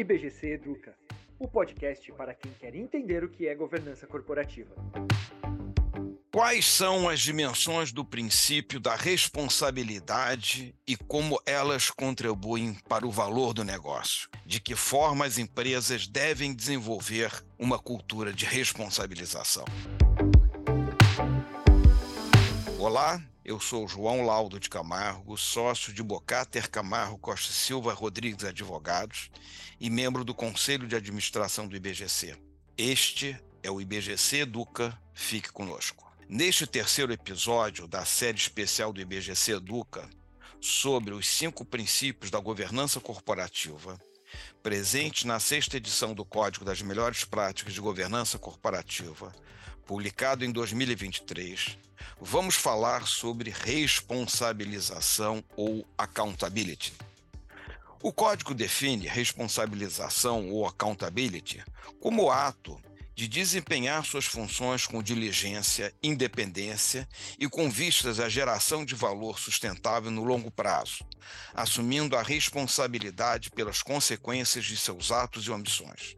IBGC Educa, o podcast para quem quer entender o que é governança corporativa. Quais são as dimensões do princípio da responsabilidade e como elas contribuem para o valor do negócio? De que forma as empresas devem desenvolver uma cultura de responsabilização? Olá, eu sou João Laudo de Camargo, sócio de Bocater Camargo Costa Silva Rodrigues Advogados e membro do Conselho de Administração do IBGC. Este é o IBGC Educa, fique conosco. Neste terceiro episódio da série especial do IBGC Educa, sobre os cinco princípios da governança corporativa, presente na sexta edição do Código das Melhores Práticas de Governança Corporativa, publicado em 2023, vamos falar sobre responsabilização ou accountability. O código define responsabilização ou accountability como ato de desempenhar suas funções com diligência, independência e com vistas à geração de valor sustentável no longo prazo, assumindo a responsabilidade pelas consequências de seus atos e omissões.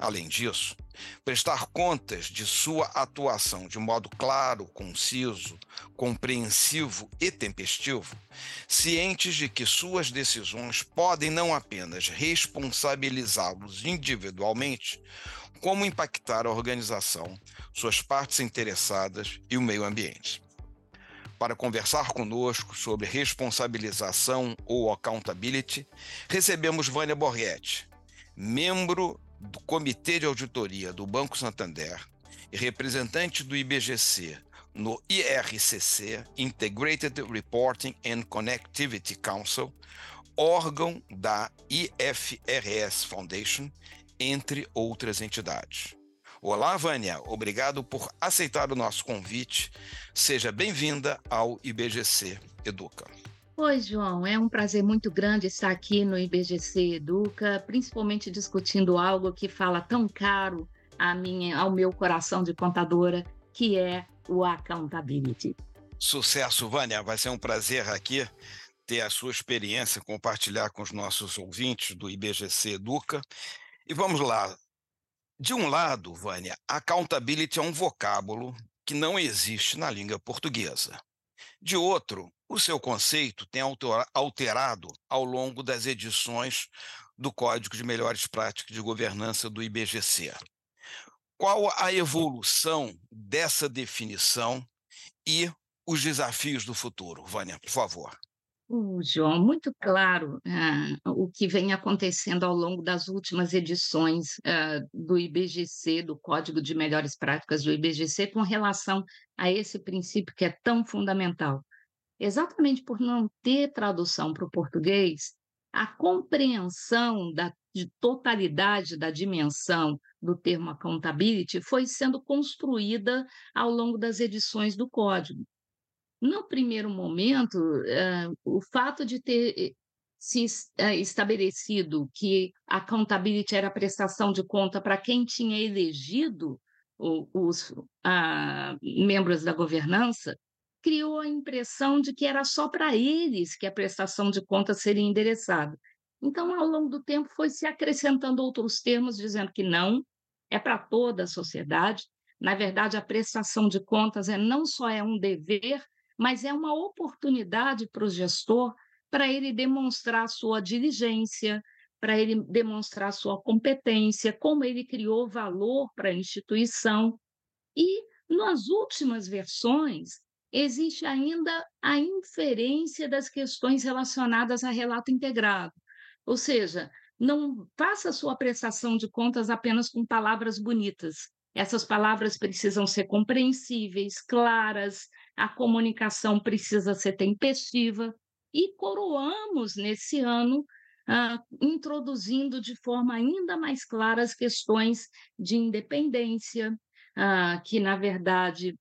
Além disso, prestar contas de sua atuação de modo claro, conciso, compreensivo e tempestivo, cientes de que suas decisões podem não apenas responsabilizá-los individualmente, como impactar a organização, suas partes interessadas e o meio ambiente. Para conversar conosco sobre responsabilização ou accountability, recebemos Vânia Borghetti, membro do Comitê de Auditoria do Banco Santander e representante do IBGC no IRCC, Integrated Reporting and Connectivity Council, órgão da IFRS Foundation, entre outras entidades. Olá, Vânia, obrigado por aceitar o nosso convite. Seja bem-vinda ao IBGC Educa. Oi, João. É um prazer muito grande estar aqui no IBGC Educa, principalmente discutindo algo que fala tão caro ao meu coração de contadora, que é o accountability. Sucesso, Vânia. Vai ser um prazer aqui ter a sua experiência, compartilhar com os nossos ouvintes do IBGC Educa. E vamos lá. De um lado, Vânia, accountability é um vocábulo que não existe na língua portuguesa. De outro, o seu conceito tem alterado ao longo das edições do Código de Melhores Práticas de Governança do IBGC. Qual a evolução dessa definição e os desafios do futuro? Vânia, por favor. João, muito claro uh, o que vem acontecendo ao longo das últimas edições uh, do IBGC, do Código de Melhores Práticas do IBGC, com relação a esse princípio que é tão fundamental exatamente por não ter tradução para o português, a compreensão da de totalidade da dimensão do termo accountability foi sendo construída ao longo das edições do código. No primeiro momento, uh, o fato de ter se uh, estabelecido que accountability era a prestação de conta para quem tinha elegido o, os uh, membros da governança, criou a impressão de que era só para eles que a prestação de contas seria endereçada. Então, ao longo do tempo, foi se acrescentando outros termos, dizendo que não, é para toda a sociedade. Na verdade, a prestação de contas é não só é um dever, mas é uma oportunidade para o gestor para ele demonstrar sua diligência, para ele demonstrar sua competência, como ele criou valor para a instituição. E nas últimas versões, existe ainda a inferência das questões relacionadas a relato integrado. Ou seja, não faça sua prestação de contas apenas com palavras bonitas. Essas palavras precisam ser compreensíveis, claras, a comunicação precisa ser tempestiva. E coroamos nesse ano, ah, introduzindo de forma ainda mais clara as questões de independência, ah, que, na verdade,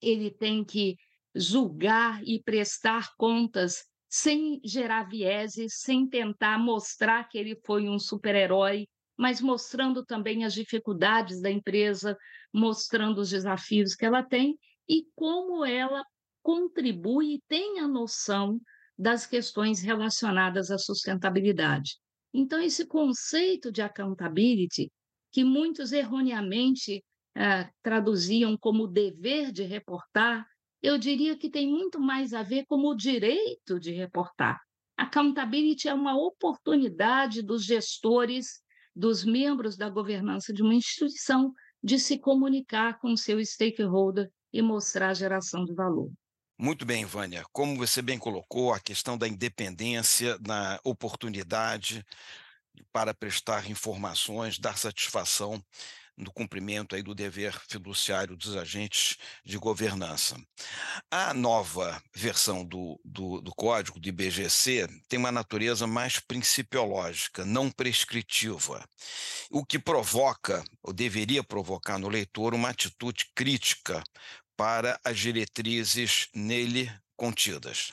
ele tem que julgar e prestar contas sem gerar vieses, sem tentar mostrar que ele foi um super-herói, mas mostrando também as dificuldades da empresa, mostrando os desafios que ela tem e como ela contribui e tem a noção das questões relacionadas à sustentabilidade. Então, esse conceito de accountability, que muitos erroneamente ah, traduziam como dever de reportar, eu diria que tem muito mais a ver com o direito de reportar. Accountability é uma oportunidade dos gestores, dos membros da governança de uma instituição, de se comunicar com seu stakeholder e mostrar a geração de valor. Muito bem, Vânia. Como você bem colocou, a questão da independência, da oportunidade para prestar informações, dar satisfação no cumprimento aí do dever fiduciário dos agentes de governança. A nova versão do, do, do, código do IBGC tem uma natureza mais principiológica, não prescritiva, o que provoca, ou deveria provocar no leitor, uma atitude crítica para as diretrizes nele contidas.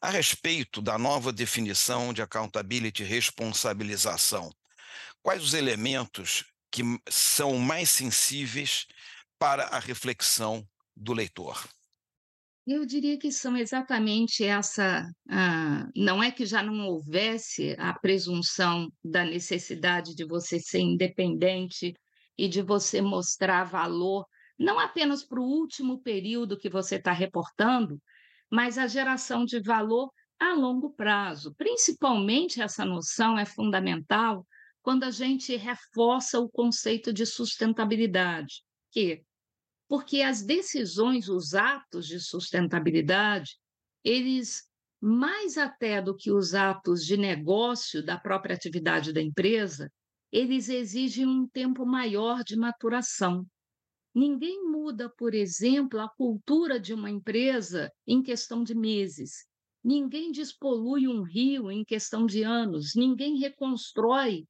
A respeito da nova definição de accountability responsabilização, quais os elementos que são mais sensíveis para a reflexão do leitor? Eu diria que são exatamente essa. Não é que já não houvesse a presunção da necessidade de você ser independente e de você mostrar valor não apenas para o último período que você está reportando, mas a geração de valor a longo prazo. Principalmente essa noção é fundamental quando a gente reforça o conceito de sustentabilidade, que porque as decisões, os atos de sustentabilidade, eles mais até do que os atos de negócio da própria atividade da empresa, eles exigem um tempo maior de maturação. Ninguém muda, por exemplo, a cultura de uma empresa em questão de meses. Ninguém despolui um rio em questão de anos. Ninguém reconstrói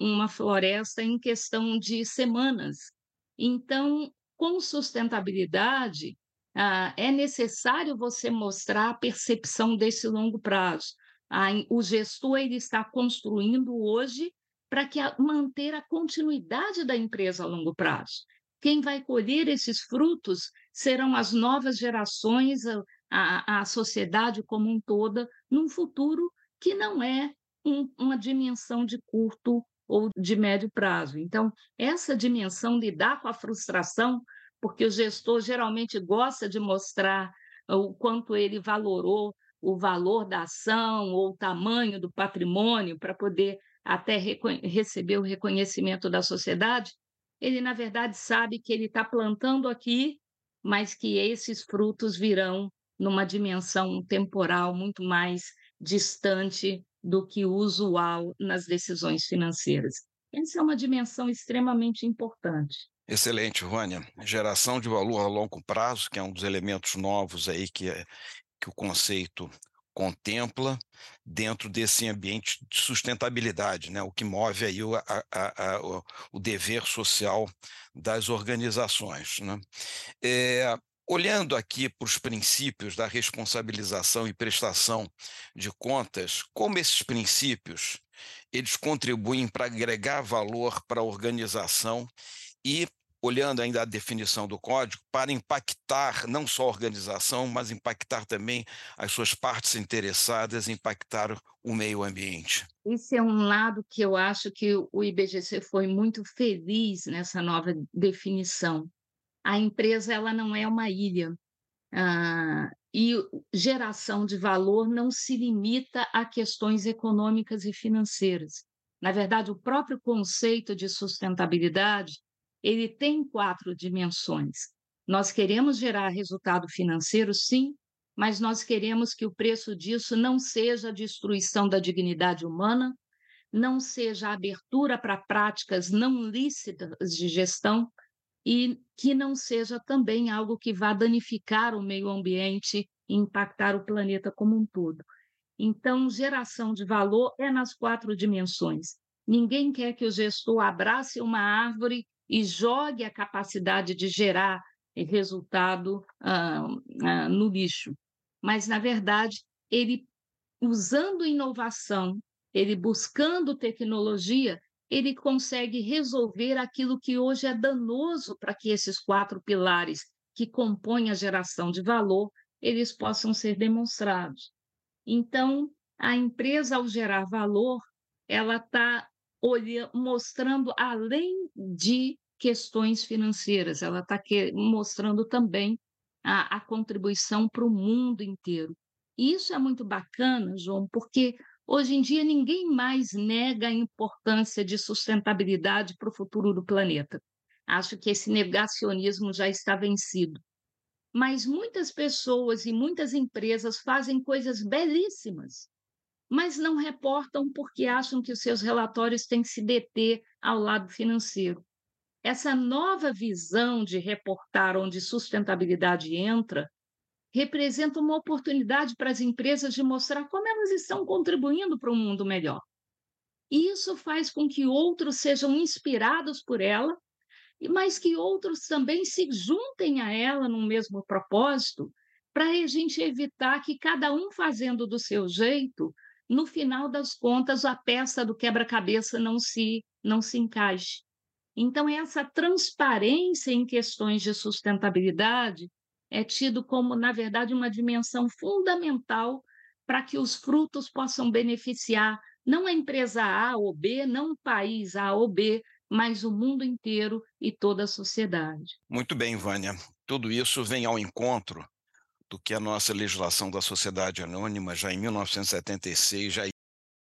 uma floresta em questão de semanas. Então, com sustentabilidade, uh, é necessário você mostrar a percepção desse longo prazo. Uh, o gestor ele está construindo hoje para que manter a continuidade da empresa a longo prazo. Quem vai colher esses frutos serão as novas gerações, a, a, sociedade como um toda, num futuro que não é um, uma dimensão de curto ou de médio prazo. Então, essa dimensão lidar com a frustração, porque o gestor geralmente gosta de mostrar o quanto ele valorou o valor da ação ou o tamanho do patrimônio para poder até receber o reconhecimento da sociedade, ele, na verdade, sabe que ele está plantando aqui, mas que esses frutos virão numa dimensão temporal muito mais distante do que o usual nas decisões financeiras. Essa é uma dimensão extremamente importante. Excelente, Vânia. Geração de valor a longo prazo, que é um dos elementos novos aí que, é, que o conceito contempla dentro desse ambiente de sustentabilidade, né? o que move aí o, a, a, o, o dever social das organizações. Né? É, olhando aqui para os princípios da responsabilização e prestação de contas, como esses princípios eles contribuem para agregar valor para a organização e olhando ainda a definição do código, para impactar não só a organização, mas impactar também as suas partes interessadas, impactar o meio ambiente. Esse é um lado que eu acho que o IBGC foi muito feliz nessa nova definição. A empresa ela não é uma ilha. Ah, e geração de valor não se limita a questões econômicas e financeiras. Na verdade, o próprio conceito de sustentabilidade ele tem quatro dimensões. Nós queremos gerar resultado financeiro, sim, mas nós queremos que o preço disso não seja a destruição da dignidade humana, não seja a abertura para práticas não lícitas de gestão e que não seja também algo que vá danificar o meio ambiente e impactar o planeta como um todo. Então, geração de valor é nas quatro dimensões. Ninguém quer que o gestor abrace uma árvore e jogue a capacidade de gerar resultado ah, ah, no lixo. Mas, na verdade, ele, usando inovação, ele buscando tecnologia, ele consegue resolver aquilo que hoje é danoso para que esses quatro pilares que compõem a geração de valor, eles possam ser demonstrados. Então, a empresa, ao gerar valor, ela está mostrando além de questões financeiras, ela está mostrando também a, a contribuição para o mundo inteiro. E isso é muito bacana, João, porque hoje em dia ninguém mais nega a importância de sustentabilidade para o futuro do planeta. Acho que esse negacionismo já está vencido. Mas muitas pessoas e muitas empresas fazem coisas belíssimas, mas não reportam porque acham que os seus relatórios têm que se deter ao lado financeiro. Essa nova visão de reportar onde sustentabilidade entra representa uma oportunidade para as empresas de mostrar como elas estão contribuindo para um mundo melhor. E isso faz com que outros sejam inspirados por ela, mas que outros também se juntem a ela no mesmo propósito, para a gente evitar que cada um fazendo do seu jeito, no final das contas, a peça do quebra-cabeça não se, não se encaixe. Então, essa transparência em questões de sustentabilidade é tido como, na verdade, uma dimensão fundamental para que os frutos possam beneficiar não a empresa A ou B, não o país A ou B, mas o mundo inteiro e toda a sociedade. Muito bem, Vânia. Tudo isso vem ao encontro do que a nossa legislação da sociedade anônima, já em 1976, já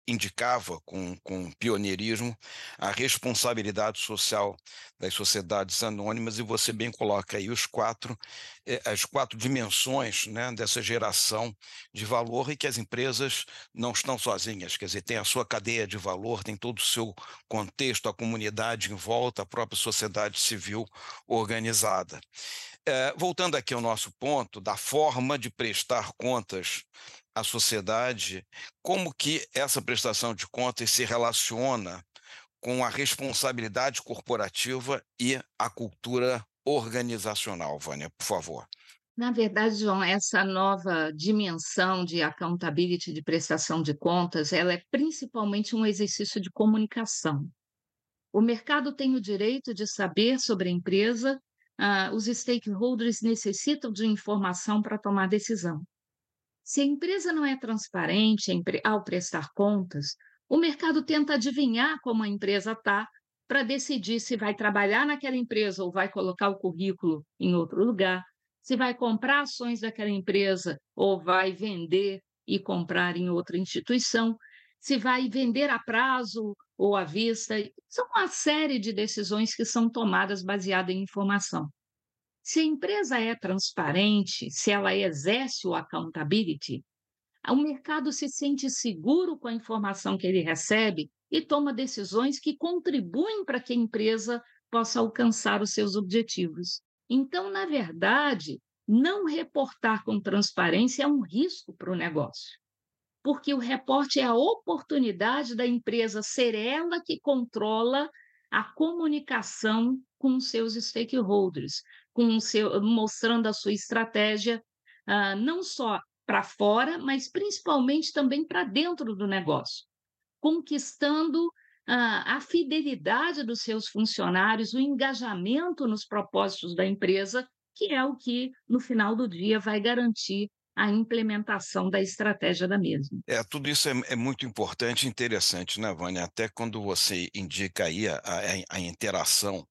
indicava com, com pioneirismo a responsabilidade social das sociedades anônimas e você bem coloca aí os quatro eh, as quatro dimensões né, dessa geração de valor e que as empresas não estão sozinhas, quer dizer, tem a sua cadeia de valor, tem todo o seu contexto, a comunidade em volta, a própria sociedade civil organizada. É, voltando aqui ao nosso ponto da forma de prestar contas à sociedade, como que essa prestação de contas se relaciona com a responsabilidade corporativa e a cultura organizacional, Vânia, por favor. Na verdade, João, essa nova dimensão de accountability, de prestação de contas, ela é principalmente um exercício de comunicação. O mercado tem o direito de saber sobre a empresa, uh, os stakeholders necessitam de informação para tomar decisão. Se a empresa não é transparente ao prestar contas, o mercado tenta adivinhar como a empresa está para decidir se vai trabalhar naquela empresa ou vai colocar o currículo em outro lugar, se vai comprar ações daquela empresa ou vai vender e comprar em outra instituição, se vai vender a prazo ou à vista. São uma série de decisões que são tomadas baseadas em informação. Se a empresa é transparente, se ela exerce o accountability, o mercado se sente seguro com a informação que ele recebe e toma decisões que contribuem para que a empresa possa alcançar os seus objetivos. Então, na verdade, não reportar com transparência é um risco para o negócio, porque o reporte é a oportunidade da empresa ser ela que controla a comunicação com seus stakeholders, com seu, mostrando a sua estratégia, uh, não só para fora, mas principalmente também para dentro do negócio, conquistando uh, a fidelidade dos seus funcionários, o engajamento nos propósitos da empresa, que é o que, no final do dia, vai garantir a implementação da estratégia da mesma. É, tudo isso é, é muito importante e interessante, né, Vânia? Até quando você indica aí a, a, a interação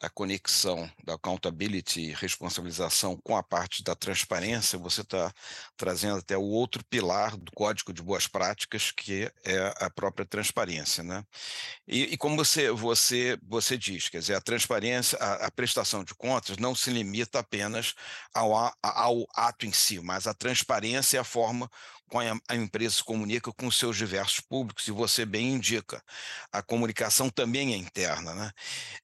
a conexão da accountability e responsabilização com a parte da transparência, você está trazendo até o outro pilar do Código de Boas Práticas, que é a própria transparência. Né? E, e como você, você, você diz, quer dizer, a transparência, a, a prestação de contas não se limita apenas ao, ao ato em si, mas a transparência é a forma a empresa se comunica com seus diversos públicos, e você bem indica, a comunicação também é interna. Né?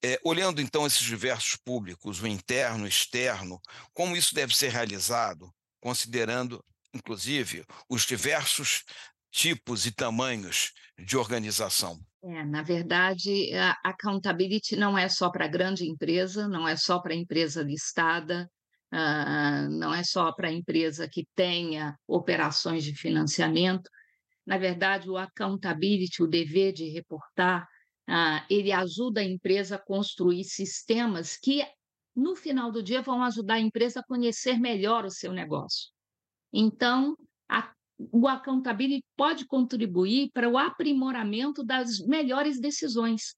É, olhando então esses diversos públicos, o interno, o externo, como isso deve ser realizado, considerando, inclusive, os diversos tipos e tamanhos de organização? É, na verdade, a accountability não é só para grande empresa, não é só para empresa listada, uh, não é só para a empresa que tenha operações de financiamento. Na verdade, o accountability, o dever de reportar, uh, ele ajuda a empresa a construir sistemas que, no final do dia, vão ajudar a empresa a conhecer melhor o seu negócio. Então, a o accountability pode contribuir para o aprimoramento das melhores decisões.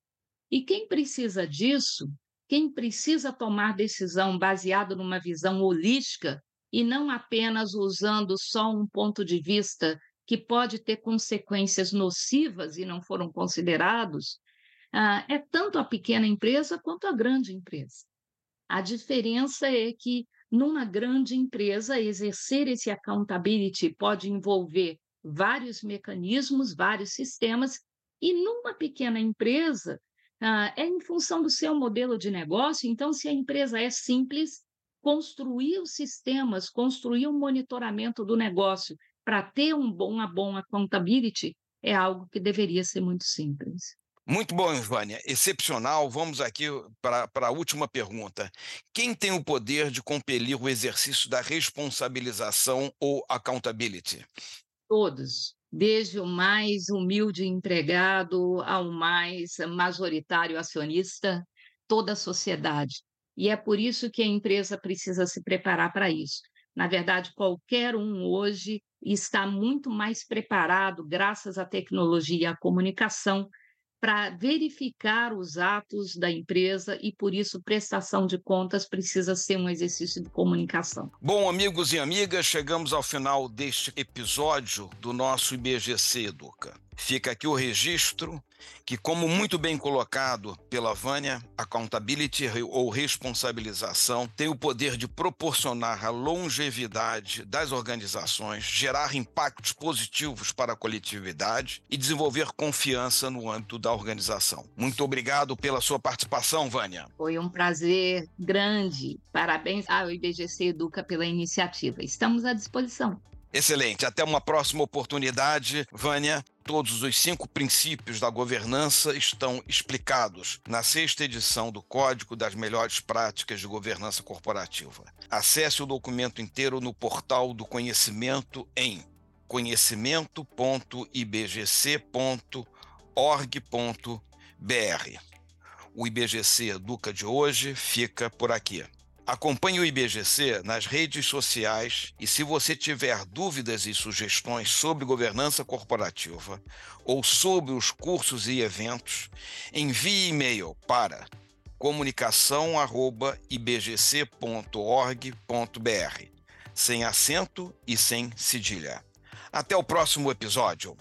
E quem precisa disso, quem precisa tomar decisão baseado numa visão holística e não apenas usando só um ponto de vista que pode ter consequências nocivas e não foram considerados, ah, é tanto a pequena empresa quanto a grande empresa. A diferença é que, numa grande empresa, exercer esse accountability pode envolver vários mecanismos, vários sistemas, e numa pequena empresa, ah, é em função do seu modelo de negócio. Então, se a empresa é simples, construir os sistemas, construir um monitoramento do negócio para ter um bom, uma boa accountability é algo que deveria ser muito simples. Muito bom, Vânia. Excepcional. Vamos aqui para a última pergunta. Quem tem o poder de compelir o exercício da responsabilização ou accountability? Todos, desde o mais humilde empregado ao mais majoritário acionista, toda a sociedade. E é por isso que a empresa precisa se preparar para isso. Na verdade, qualquer um hoje está muito mais preparado, graças à tecnologia e à comunicação, para verificar os atos da empresa e, por isso, prestação de contas precisa ser um exercício de comunicação. Bom, amigos e amigas, chegamos ao final deste episódio do nosso IBGC Educa. Fica aqui o registro que, como muito bem colocado pela Vânia, accountability ou responsabilização tem o poder de proporcionar a longevidade das organizações, gerar impactos positivos para a coletividade e desenvolver confiança no âmbito da organização. Muito obrigado pela sua participação, Vânia. Foi um prazer grande. Parabéns ao IBGC Educa pela iniciativa. Estamos à disposição. Excelente. Até uma próxima oportunidade. Vânia, todos os cinco princípios da governança estão explicados na sexta edição do Código das Melhores Práticas de Governança Corporativa. Acesse o documento inteiro no portal do conhecimento em conhecimento.ibgc.org.br. O IBGC Educa de hoje fica por aqui. Acompanhe o IBGC nas redes sociais e se você tiver dúvidas e sugestões sobre governança corporativa ou sobre os cursos e eventos, envie e-mail para comunicação@ibgc.org.br, sem acento e sem cedilha. Até o próximo episódio.